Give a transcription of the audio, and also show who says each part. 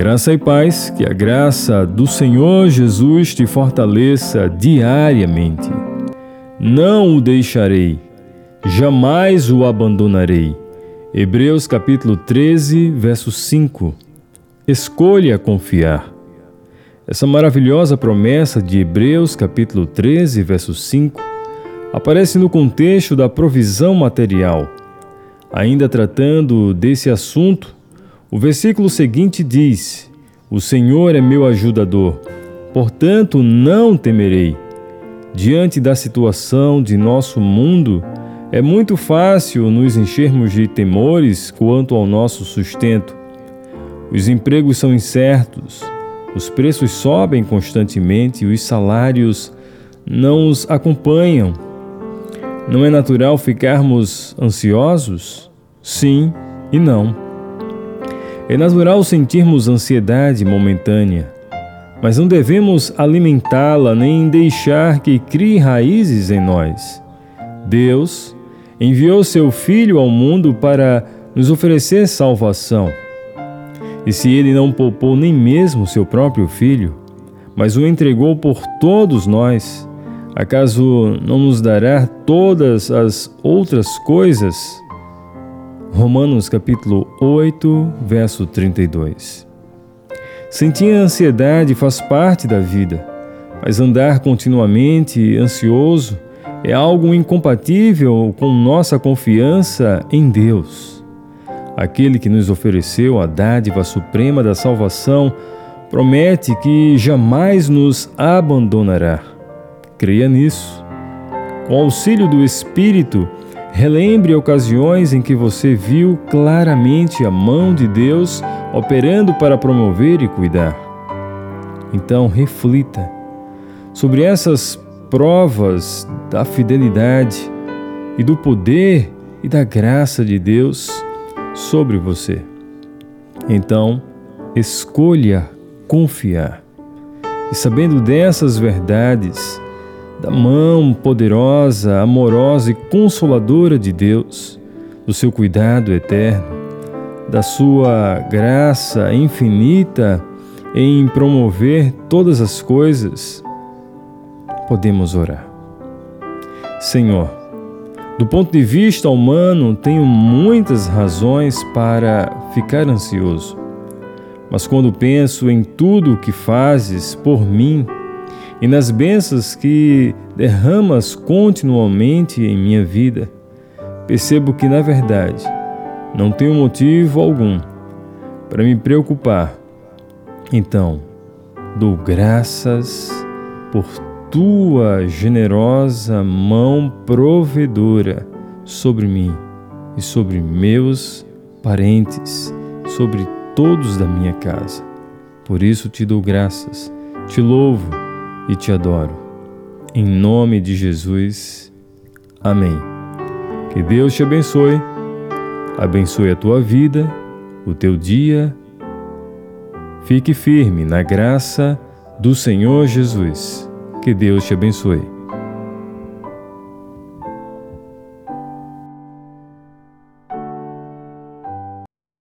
Speaker 1: Graça e paz, que a graça do Senhor Jesus te fortaleça diariamente. Não o deixarei, jamais o abandonarei. Hebreus capítulo 13, verso 5. Escolha confiar. Essa maravilhosa promessa de Hebreus capítulo 13, verso 5 aparece no contexto da provisão material. Ainda tratando desse assunto, o versículo seguinte diz: O Senhor é meu ajudador, portanto não temerei. Diante da situação de nosso mundo, é muito fácil nos enchermos de temores quanto ao nosso sustento. Os empregos são incertos, os preços sobem constantemente e os salários não os acompanham. Não é natural ficarmos ansiosos? Sim e não. É natural sentirmos ansiedade momentânea, mas não devemos alimentá-la nem deixar que crie raízes em nós. Deus enviou seu Filho ao mundo para nos oferecer salvação. E se ele não poupou nem mesmo seu próprio Filho, mas o entregou por todos nós, acaso não nos dará todas as outras coisas Romanos capítulo 8, verso 32. Sentir ansiedade faz parte da vida, mas andar continuamente ansioso é algo incompatível com nossa confiança em Deus. Aquele que nos ofereceu a dádiva suprema da salvação promete que jamais nos abandonará. Creia nisso. Com auxílio do Espírito, Relembre ocasiões em que você viu claramente a mão de Deus operando para promover e cuidar. Então, reflita sobre essas provas da fidelidade e do poder e da graça de Deus sobre você. Então, escolha confiar. E sabendo dessas verdades, da mão poderosa, amorosa e consoladora de Deus, do seu cuidado eterno, da sua graça infinita em promover todas as coisas, podemos orar. Senhor, do ponto de vista humano, tenho muitas razões para ficar ansioso, mas quando penso em tudo o que fazes por mim, e nas bênçãos que derramas continuamente em minha vida, percebo que, na verdade, não tenho motivo algum para me preocupar. Então, dou graças por tua generosa mão provedora sobre mim e sobre meus parentes, sobre todos da minha casa. Por isso te dou graças, te louvo e te adoro. Em nome de Jesus. Amém. Que Deus te abençoe, abençoe a tua vida, o teu dia. Fique firme na graça do Senhor Jesus. Que Deus te abençoe.